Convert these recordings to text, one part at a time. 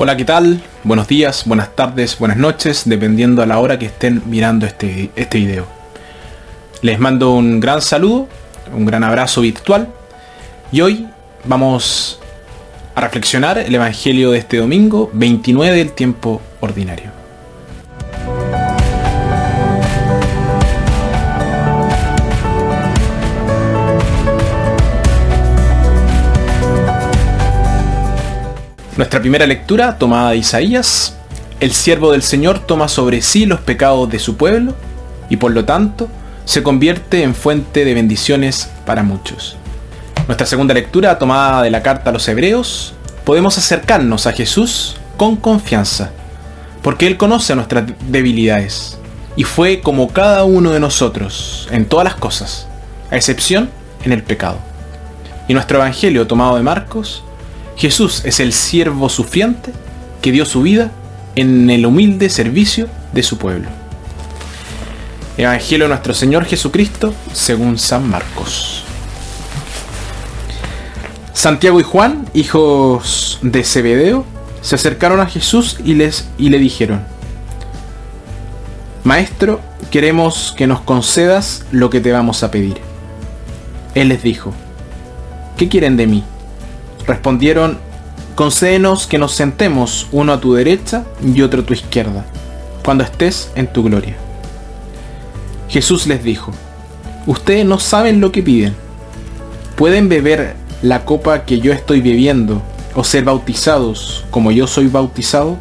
Hola, ¿qué tal? Buenos días, buenas tardes, buenas noches, dependiendo a la hora que estén mirando este, este video. Les mando un gran saludo, un gran abrazo virtual y hoy vamos a reflexionar el Evangelio de este domingo 29 del tiempo ordinario. Nuestra primera lectura, tomada de Isaías, el siervo del Señor toma sobre sí los pecados de su pueblo y por lo tanto se convierte en fuente de bendiciones para muchos. Nuestra segunda lectura, tomada de la carta a los hebreos, podemos acercarnos a Jesús con confianza, porque Él conoce nuestras debilidades y fue como cada uno de nosotros en todas las cosas, a excepción en el pecado. Y nuestro Evangelio tomado de Marcos Jesús es el siervo sufriente que dio su vida en el humilde servicio de su pueblo. Evangelio de nuestro Señor Jesucristo según San Marcos. Santiago y Juan, hijos de Zebedeo, se acercaron a Jesús y, les, y le dijeron, Maestro, queremos que nos concedas lo que te vamos a pedir. Él les dijo, ¿qué quieren de mí? Respondieron, concédenos que nos sentemos uno a tu derecha y otro a tu izquierda, cuando estés en tu gloria. Jesús les dijo, ustedes no saben lo que piden. ¿Pueden beber la copa que yo estoy bebiendo o ser bautizados como yo soy bautizado?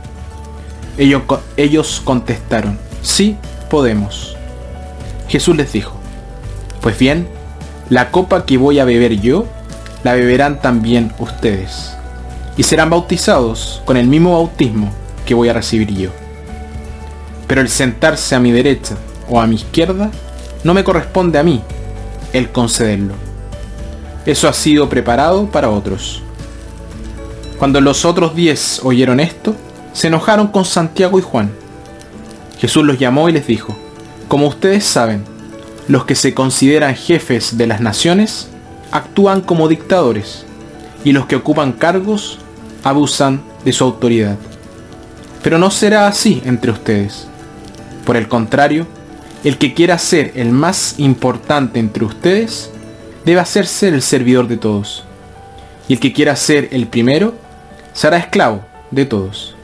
Ellos, ellos contestaron, sí, podemos. Jesús les dijo, pues bien, la copa que voy a beber yo la beberán también ustedes, y serán bautizados con el mismo bautismo que voy a recibir yo. Pero el sentarse a mi derecha o a mi izquierda no me corresponde a mí el concederlo. Eso ha sido preparado para otros. Cuando los otros diez oyeron esto, se enojaron con Santiago y Juan. Jesús los llamó y les dijo, como ustedes saben, los que se consideran jefes de las naciones actúan como dictadores y los que ocupan cargos abusan de su autoridad. Pero no será así entre ustedes. Por el contrario, el que quiera ser el más importante entre ustedes debe hacerse el servidor de todos. Y el que quiera ser el primero será esclavo de todos.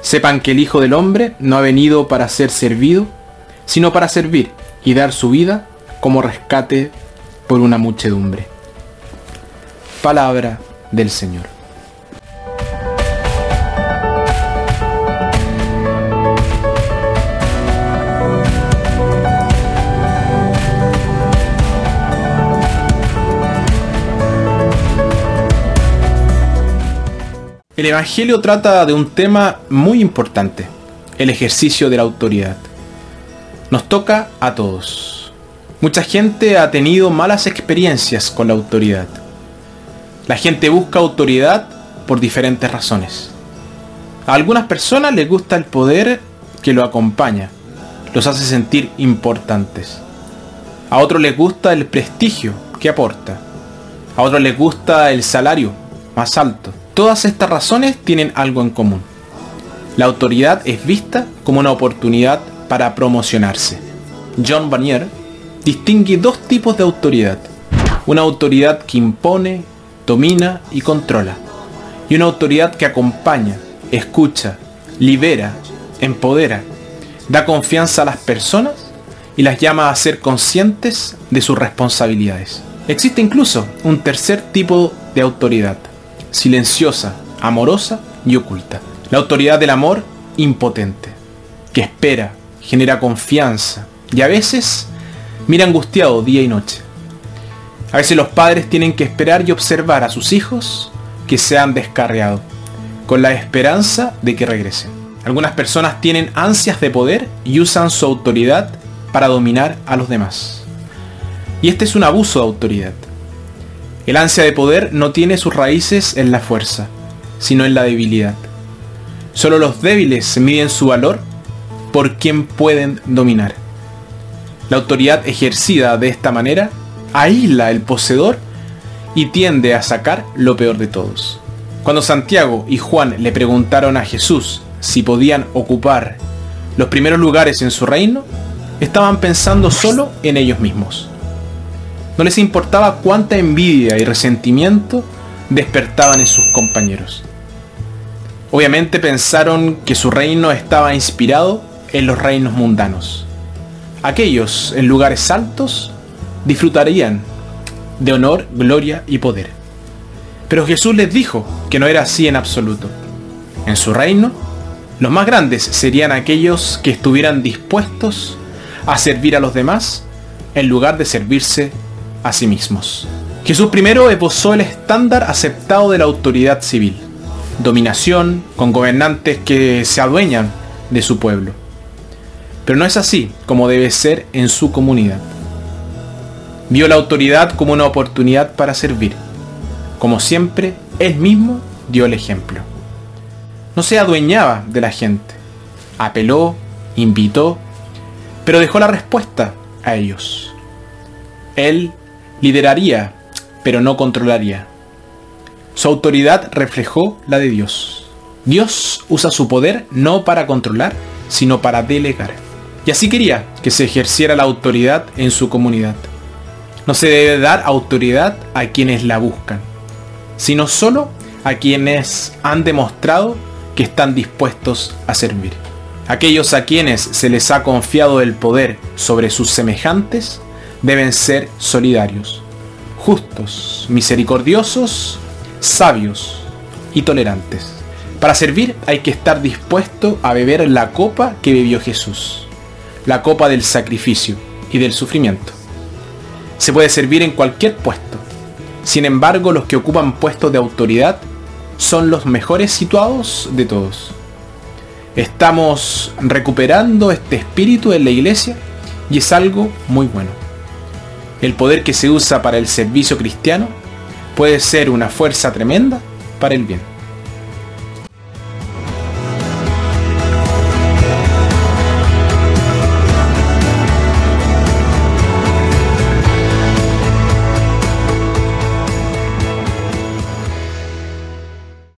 Sepan que el Hijo del Hombre no ha venido para ser servido, sino para servir y dar su vida como rescate por una muchedumbre. Palabra del Señor. El Evangelio trata de un tema muy importante, el ejercicio de la autoridad. Nos toca a todos. Mucha gente ha tenido malas experiencias con la autoridad. La gente busca autoridad por diferentes razones. A algunas personas les gusta el poder que lo acompaña, los hace sentir importantes. A otros les gusta el prestigio que aporta. A otros les gusta el salario más alto. Todas estas razones tienen algo en común. La autoridad es vista como una oportunidad para promocionarse. John Barnier distingue dos tipos de autoridad. Una autoridad que impone, domina y controla. Y una autoridad que acompaña, escucha, libera, empodera, da confianza a las personas y las llama a ser conscientes de sus responsabilidades. Existe incluso un tercer tipo de autoridad, silenciosa, amorosa y oculta. La autoridad del amor impotente, que espera, genera confianza y a veces mira angustiado día y noche. A veces los padres tienen que esperar y observar a sus hijos que se han descarriado, con la esperanza de que regresen. Algunas personas tienen ansias de poder y usan su autoridad para dominar a los demás. Y este es un abuso de autoridad. El ansia de poder no tiene sus raíces en la fuerza, sino en la debilidad. Solo los débiles miden su valor por quien pueden dominar. La autoridad ejercida de esta manera aísla el poseedor y tiende a sacar lo peor de todos. Cuando Santiago y Juan le preguntaron a Jesús si podían ocupar los primeros lugares en su reino, estaban pensando solo en ellos mismos. No les importaba cuánta envidia y resentimiento despertaban en sus compañeros. Obviamente pensaron que su reino estaba inspirado en los reinos mundanos. Aquellos en lugares altos disfrutarían de honor, gloria y poder. Pero Jesús les dijo que no era así en absoluto. En su reino, los más grandes serían aquellos que estuvieran dispuestos a servir a los demás en lugar de servirse a sí mismos. Jesús primero esbozó el estándar aceptado de la autoridad civil. Dominación con gobernantes que se adueñan de su pueblo. Pero no es así como debe ser en su comunidad. Vio la autoridad como una oportunidad para servir. Como siempre, él mismo dio el ejemplo. No se adueñaba de la gente. Apeló, invitó, pero dejó la respuesta a ellos. Él lideraría, pero no controlaría. Su autoridad reflejó la de Dios. Dios usa su poder no para controlar, sino para delegar. Y así quería que se ejerciera la autoridad en su comunidad. No se debe dar autoridad a quienes la buscan, sino solo a quienes han demostrado que están dispuestos a servir. Aquellos a quienes se les ha confiado el poder sobre sus semejantes deben ser solidarios, justos, misericordiosos, sabios y tolerantes. Para servir hay que estar dispuesto a beber la copa que bebió Jesús, la copa del sacrificio y del sufrimiento. Se puede servir en cualquier puesto. Sin embargo, los que ocupan puestos de autoridad son los mejores situados de todos. Estamos recuperando este espíritu en la iglesia y es algo muy bueno. El poder que se usa para el servicio cristiano puede ser una fuerza tremenda para el bien.